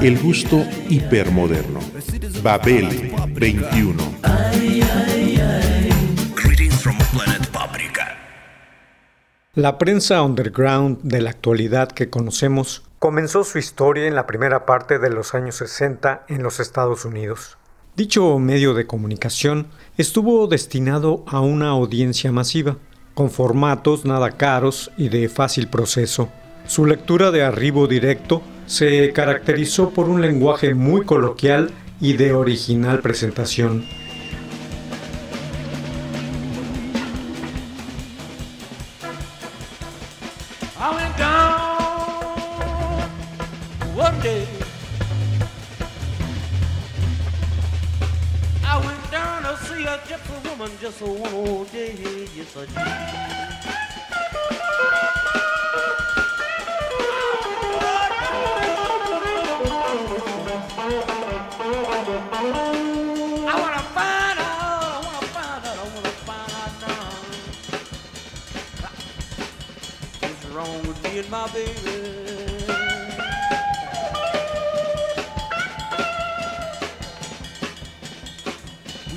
El gusto hipermoderno. Babel 21. Greetings from planet Paprika. La prensa underground de la actualidad que conocemos comenzó su historia en la primera parte de los años 60 en los Estados Unidos. Dicho medio de comunicación estuvo destinado a una audiencia masiva, con formatos nada caros y de fácil proceso. Su lectura de arribo directo se caracterizó por un lenguaje muy coloquial y de original presentación.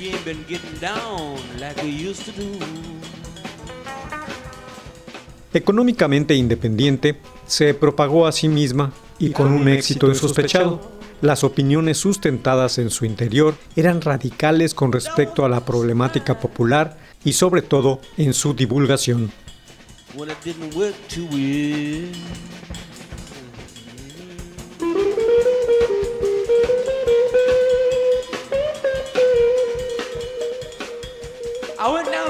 We ain't been getting down like we used to do. Económicamente independiente, se propagó a sí misma y con un éxito insospechado. Las opiniones sustentadas en su interior eran radicales con respecto a la problemática popular y sobre todo en su divulgación. Well.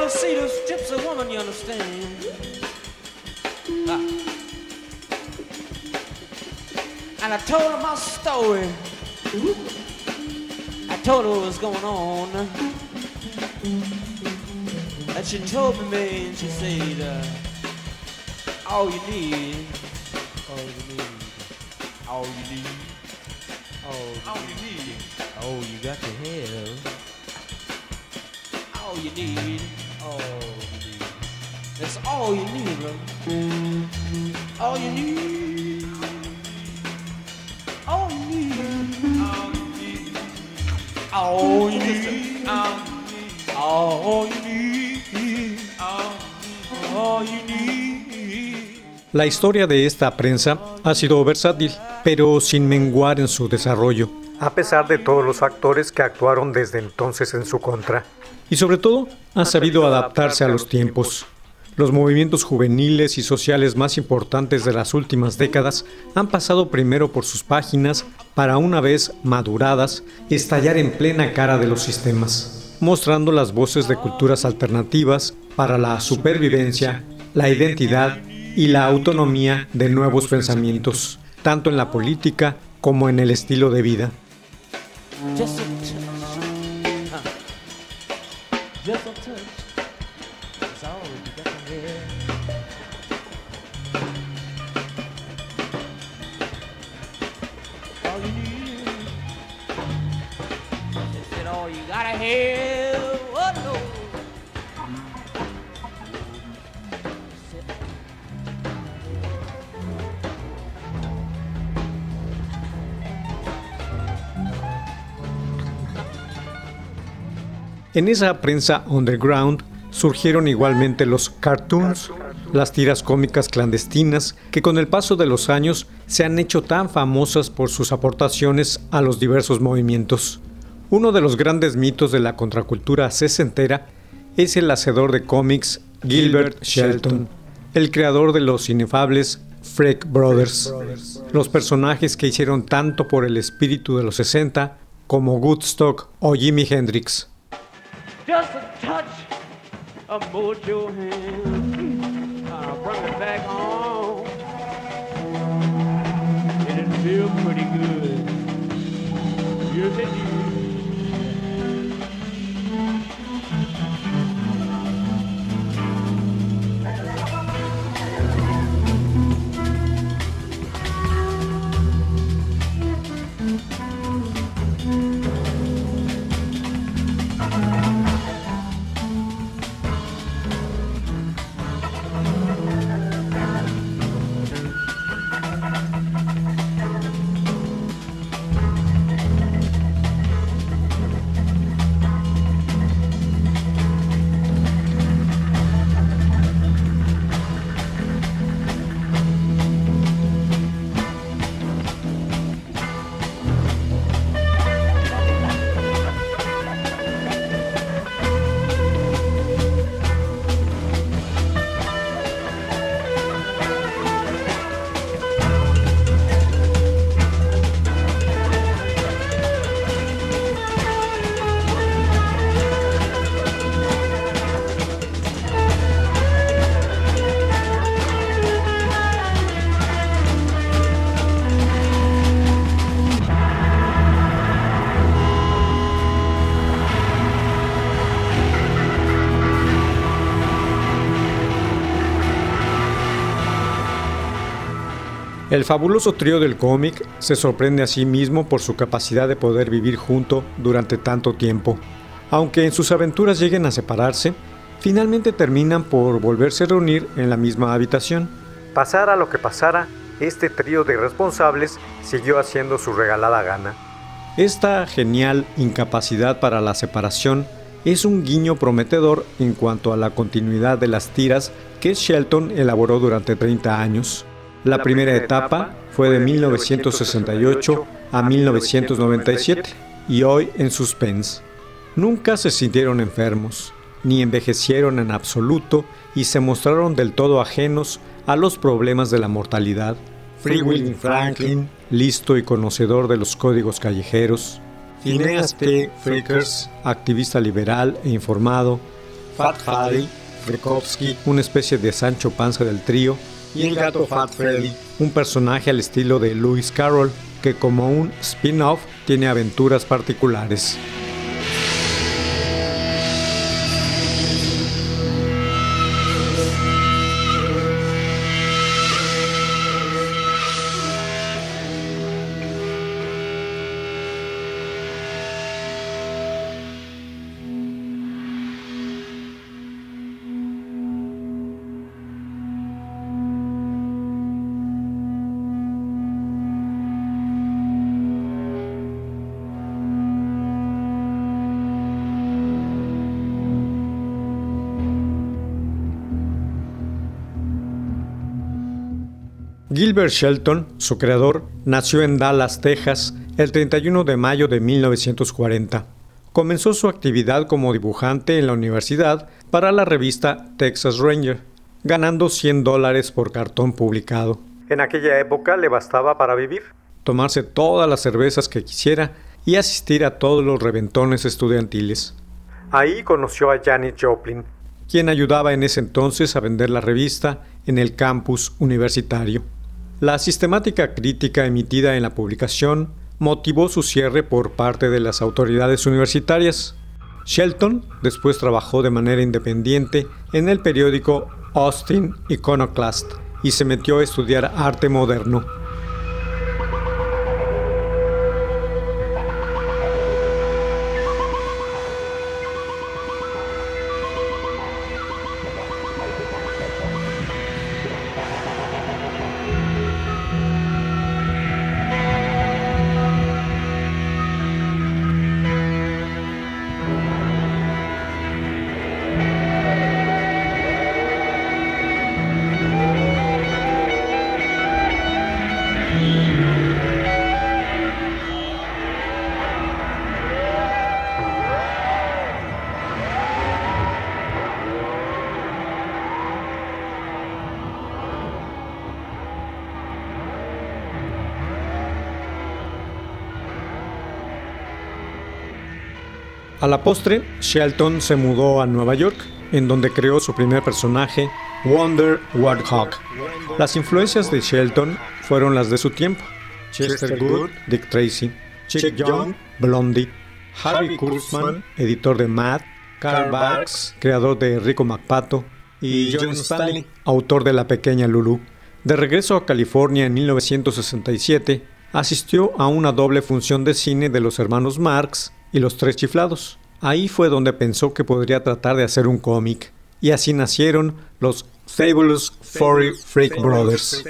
I went down to see this gypsy woman, you understand? Ah. And I told her my story. I told her what was going on. And she told me, man, she said, uh, all you need, all you need, all you need, all you need, all you got to have, all you need, all you need. La historia de esta prensa ha sido versátil, pero sin menguar en su desarrollo, a pesar de todos los factores que actuaron desde entonces en su contra. Y sobre todo, ha sabido adaptarse a los tiempos. Los movimientos juveniles y sociales más importantes de las últimas décadas han pasado primero por sus páginas para una vez maduradas estallar en plena cara de los sistemas, mostrando las voces de culturas alternativas para la supervivencia, la identidad y la autonomía de nuevos pensamientos, tanto en la política como en el estilo de vida. Just En esa prensa underground surgieron igualmente los cartoons, las tiras cómicas clandestinas que con el paso de los años se han hecho tan famosas por sus aportaciones a los diversos movimientos. Uno de los grandes mitos de la contracultura sesentera es el hacedor de cómics Gilbert Shelton, el creador de los inefables Freak Brothers, los personajes que hicieron tanto por el espíritu de los 60 como Woodstock o Jimi Hendrix. just a touch of mojo hand. I'll bring it back home. And it feels pretty good. Yes, it El fabuloso trío del cómic se sorprende a sí mismo por su capacidad de poder vivir junto durante tanto tiempo. Aunque en sus aventuras lleguen a separarse, finalmente terminan por volverse a reunir en la misma habitación. Pasara lo que pasara, este trío de irresponsables siguió haciendo su regalada gana. Esta genial incapacidad para la separación es un guiño prometedor en cuanto a la continuidad de las tiras que Shelton elaboró durante 30 años. La primera etapa fue de 1968 a 1997 y hoy en suspense. Nunca se sintieron enfermos, ni envejecieron en absoluto y se mostraron del todo ajenos a los problemas de la mortalidad. Free Franklin, listo y conocedor de los códigos callejeros. Phineas T. Frickers, activista liberal e informado. Fat Harry, Frekovsky, una especie de Sancho Panza del trío. Y el gato Fat Freddy, un personaje al estilo de Lewis Carroll, que como un spin-off tiene aventuras particulares. Gilbert Shelton, su creador, nació en Dallas, Texas, el 31 de mayo de 1940. Comenzó su actividad como dibujante en la universidad para la revista Texas Ranger, ganando 100 dólares por cartón publicado. En aquella época le bastaba para vivir, tomarse todas las cervezas que quisiera y asistir a todos los reventones estudiantiles. Ahí conoció a Janet Joplin, quien ayudaba en ese entonces a vender la revista en el campus universitario. La sistemática crítica emitida en la publicación motivó su cierre por parte de las autoridades universitarias. Shelton después trabajó de manera independiente en el periódico Austin Iconoclast y se metió a estudiar arte moderno. A la postre, Shelton se mudó a Nueva York, en donde creó su primer personaje, Wonder Warthog. Las influencias de Shelton fueron las de su tiempo. Chester Good, Dick Tracy, Chick Young, Blondie, Harvey Kurtzman, editor de Mad, Carl Barks, creador de Rico MacPato, y John Stanley, autor de La Pequeña Lulu. De regreso a California en 1967, asistió a una doble función de cine de los hermanos Marx y Los Tres Chiflados. Ahí fue donde pensó que podría tratar de hacer un cómic, y así nacieron los Fabulous Furry Freak Brothers.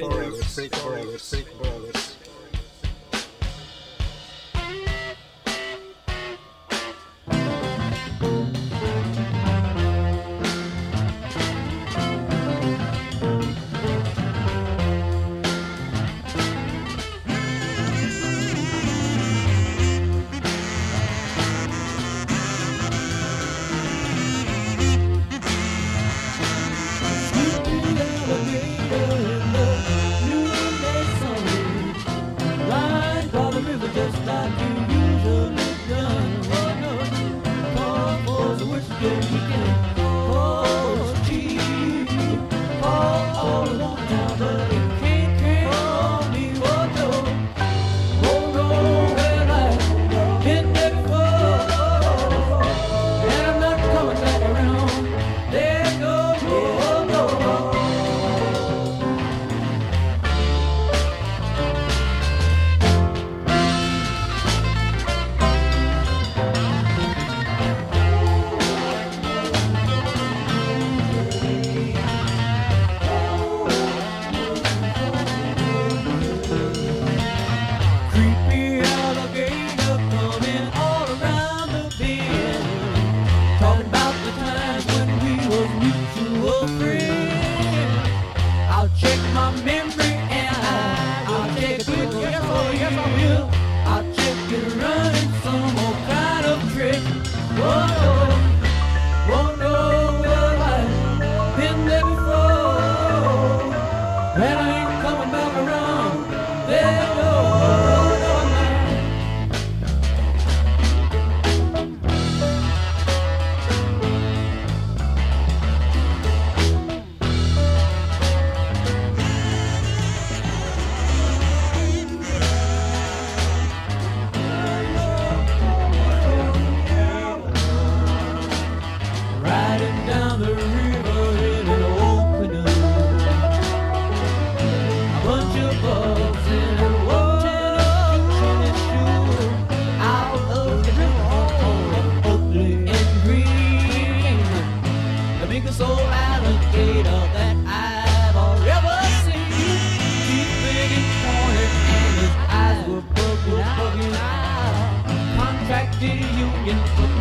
the union.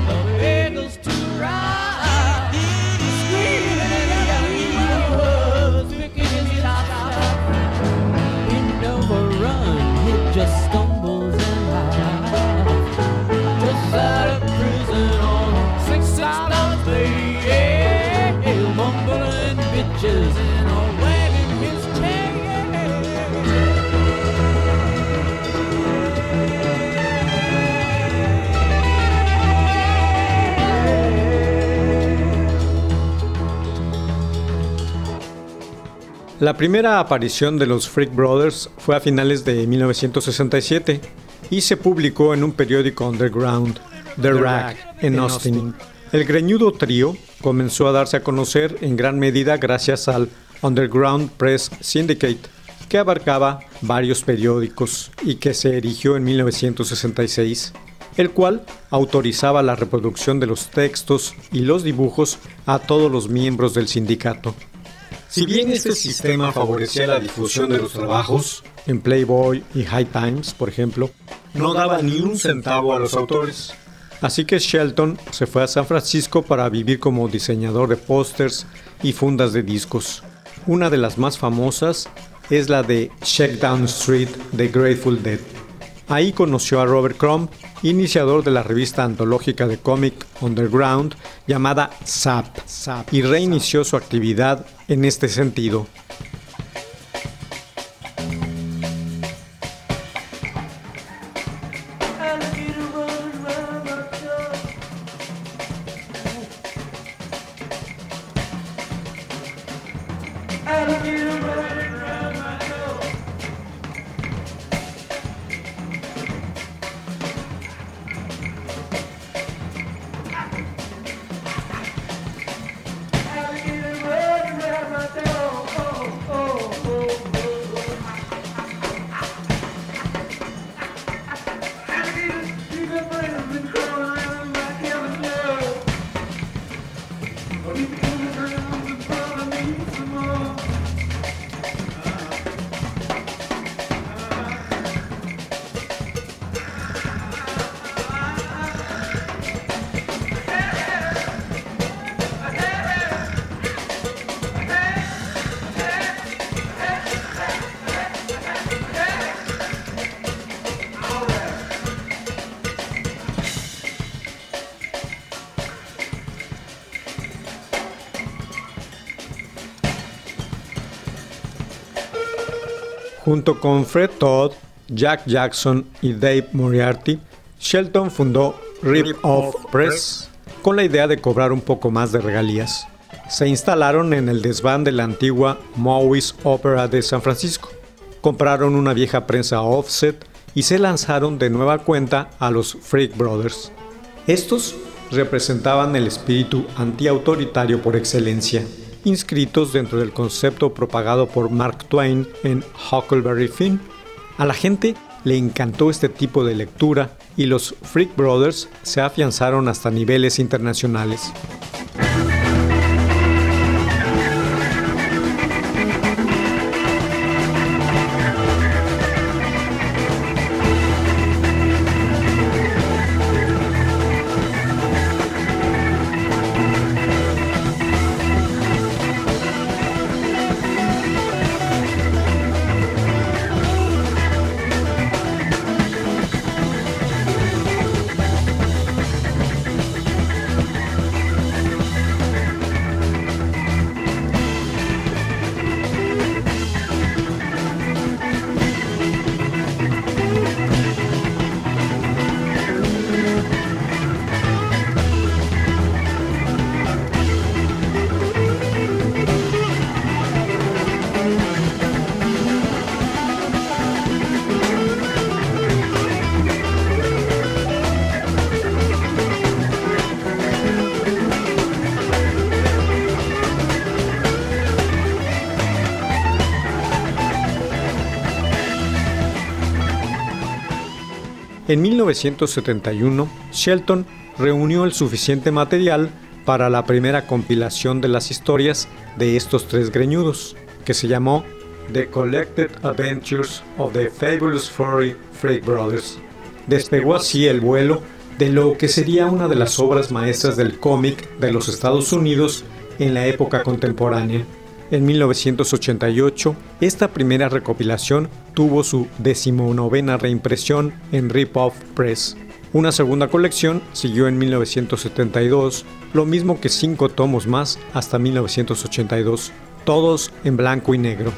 La primera aparición de los Freak Brothers fue a finales de 1967 y se publicó en un periódico underground, The Rack, en Austin. El greñudo trío comenzó a darse a conocer en gran medida gracias al Underground Press Syndicate, que abarcaba varios periódicos y que se erigió en 1966, el cual autorizaba la reproducción de los textos y los dibujos a todos los miembros del sindicato. Si bien este sistema favorecía la difusión de los trabajos, en Playboy y High Times, por ejemplo, no daba ni un centavo a los autores. Así que Shelton se fue a San Francisco para vivir como diseñador de pósters y fundas de discos. Una de las más famosas es la de Shakedown Street de Grateful Dead. Ahí conoció a Robert Crumb, iniciador de la revista antológica de cómic underground llamada Zap, y reinició su actividad en este sentido. Junto con Fred Todd, Jack Jackson y Dave Moriarty, Shelton fundó Rip Off Press con la idea de cobrar un poco más de regalías. Se instalaron en el desván de la antigua Maui's Opera de San Francisco. Compraron una vieja prensa offset y se lanzaron de nueva cuenta a los Freak Brothers. Estos representaban el espíritu antiautoritario por excelencia, inscritos dentro del concepto propagado por Mark Twain en Huckleberry Finn. A la gente le encantó este tipo de lectura y los Freak Brothers se afianzaron hasta niveles internacionales. En 1971, Shelton reunió el suficiente material para la primera compilación de las historias de estos tres greñudos, que se llamó The Collected Adventures of the Fabulous Furry Freak Brothers. Despegó así el vuelo de lo que sería una de las obras maestras del cómic de los Estados Unidos en la época contemporánea. En 1988, esta primera recopilación tuvo su decimonovena reimpresión en Rip Off Press. Una segunda colección siguió en 1972, lo mismo que cinco tomos más hasta 1982, todos en blanco y negro.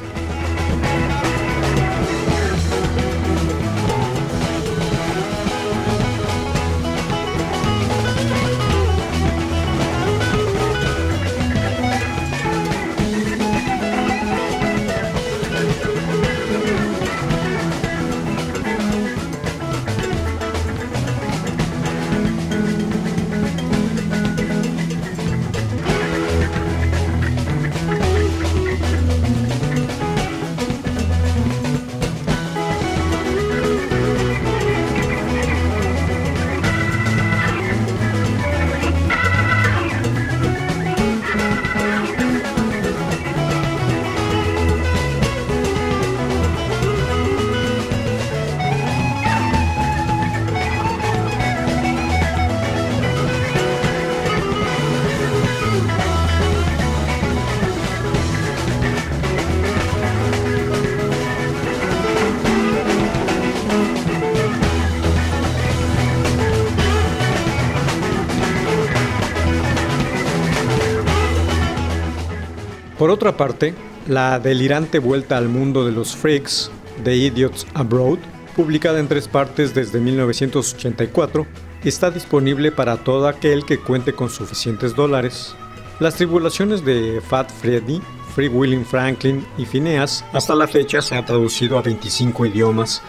Por otra parte, la delirante vuelta al mundo de los freaks, The Idiots Abroad, publicada en tres partes desde 1984, está disponible para todo aquel que cuente con suficientes dólares. Las tribulaciones de Fat Freddy, Free Willing Franklin y Phineas hasta la fecha se ha traducido a 25 idiomas,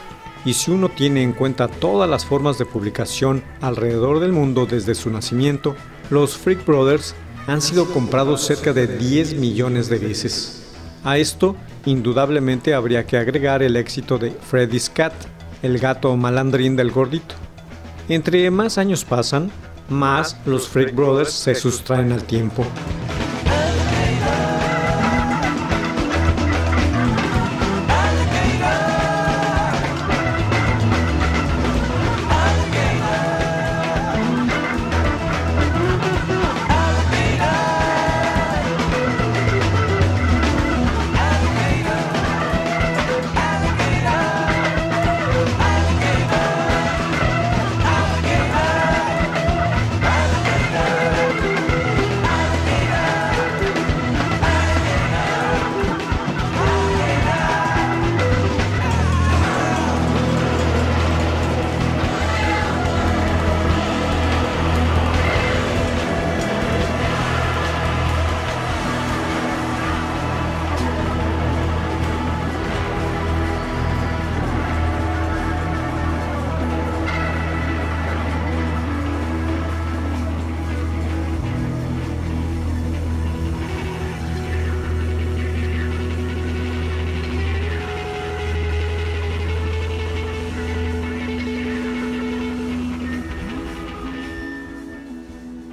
y si uno tiene en cuenta todas las formas de publicación alrededor del mundo desde su nacimiento, los Freak Brothers han sido comprados cerca de 10 millones de veces. A esto, indudablemente habría que agregar el éxito de Freddy's Cat, el gato malandrín del gordito. Entre más años pasan, más los Freak Brothers se sustraen al tiempo.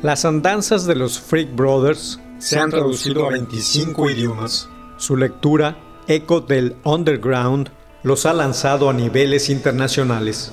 Las andanzas de los Freak Brothers se han traducido a 25 idiomas. Su lectura, Eco del Underground, los ha lanzado a niveles internacionales.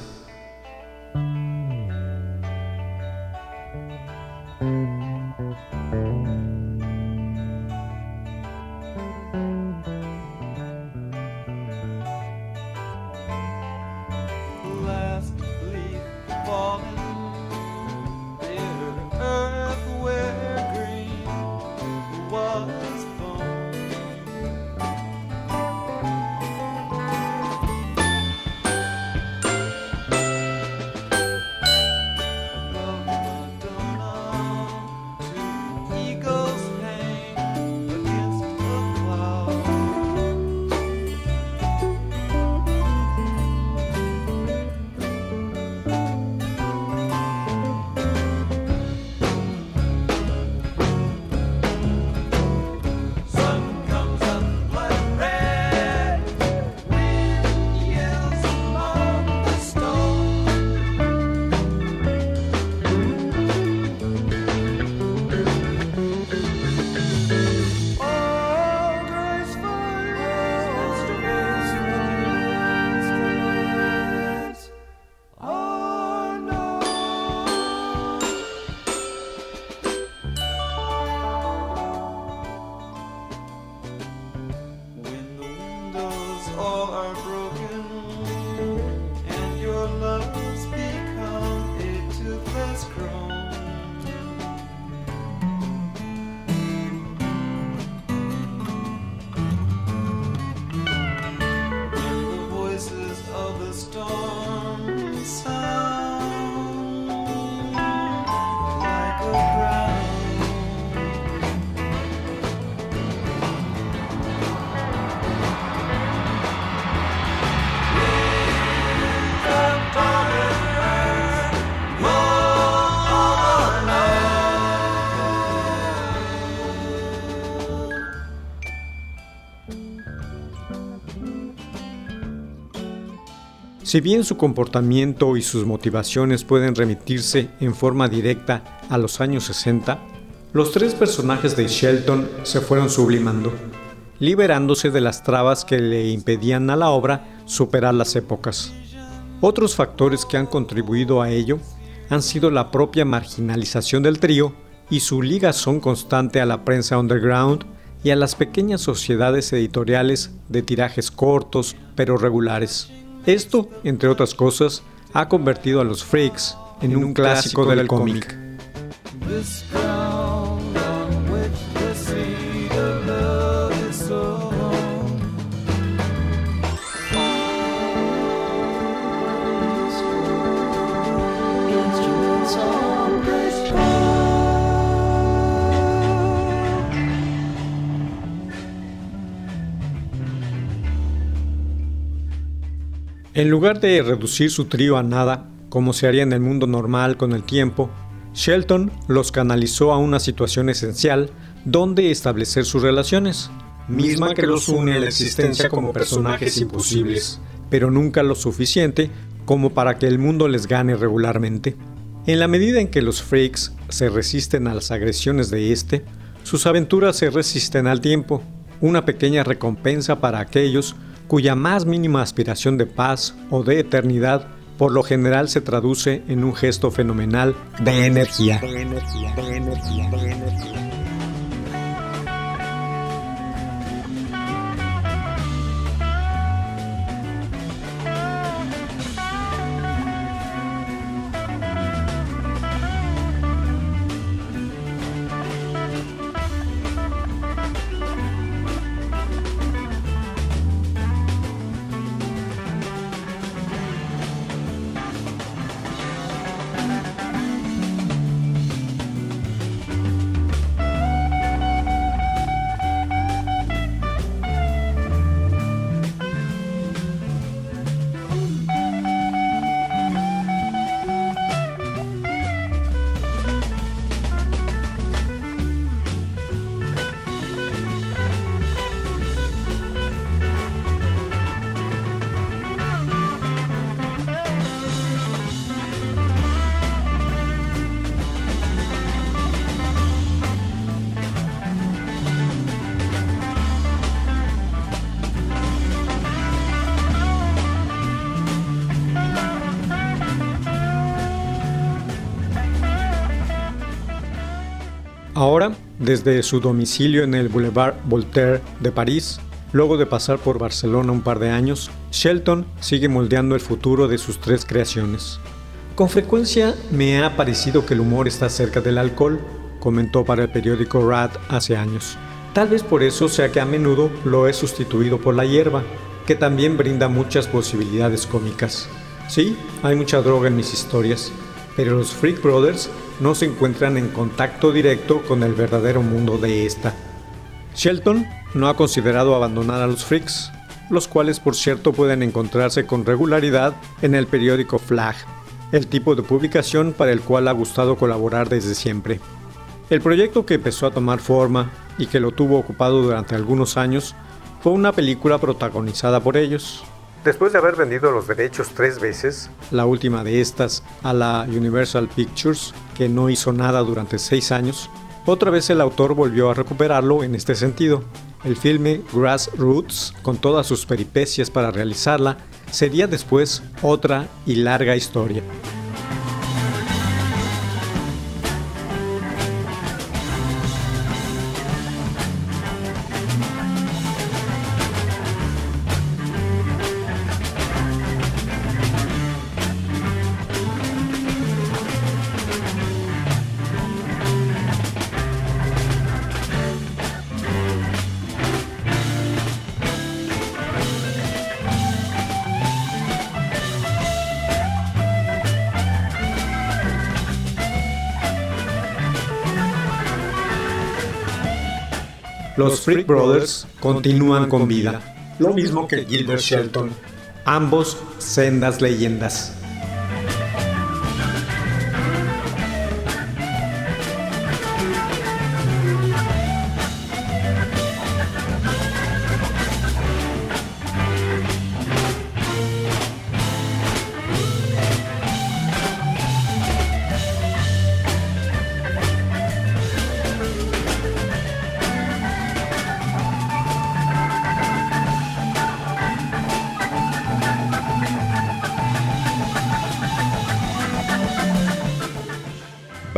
Si bien su comportamiento y sus motivaciones pueden remitirse en forma directa a los años 60, los tres personajes de Shelton se fueron sublimando, liberándose de las trabas que le impedían a la obra superar las épocas. Otros factores que han contribuido a ello han sido la propia marginalización del trío y su ligazón constante a la prensa underground y a las pequeñas sociedades editoriales de tirajes cortos pero regulares. Esto, entre otras cosas, ha convertido a los Freaks en, un, clásico, del, cómic. En lugar de reducir su trío a nada, como se haría en el mundo normal con el tiempo, Shelton los canalizó a una situación esencial donde establecer sus relaciones, misma que los une a la existencia como personajes imposibles, pero nunca lo suficiente como para que el mundo les gane regularmente. En la medida en que los freaks se resisten a las agresiones de este, sus aventuras se resisten al tiempo, una pequeña recompensa para aquellos cuya más mínima aspiración de paz o de eternidad por lo general se traduce en un gesto fenomenal de energía. Desde su domicilio en el Boulevard Voltaire de París, luego de pasar por Barcelona un par de años, Shelton sigue moldeando el futuro de sus tres creaciones. Con frecuencia me ha parecido que el humor está cerca del alcohol, comentó para el periódico Rat hace años. Tal vez por eso sea que a menudo lo he sustituido por la hierba, que también brinda muchas posibilidades cómicas. Sí, hay mucha droga en mis historias, pero los Freak Brothers no se encuentran en contacto directo con el verdadero mundo de esta. Shelton no ha considerado abandonar a los Freaks, los cuales por cierto pueden encontrarse con regularidad en el periódico Flag, el tipo de publicación para el cual ha gustado colaborar desde siempre. El proyecto que empezó a tomar forma y que lo tuvo ocupado durante algunos años fue una película protagonizada por ellos, Después de haber vendido los derechos tres veces, la última de estas a la Universal Pictures, que no hizo nada durante seis años, otra vez el autor volvió a recuperarlo en este sentido. El filme Grassroots, con todas sus peripecias para realizarla, sería después otra y larga historia. Freak Brothers continúan con vida, lo mismo que Gilbert Shelton, ambos sendas leyendas.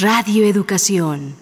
Radio Educación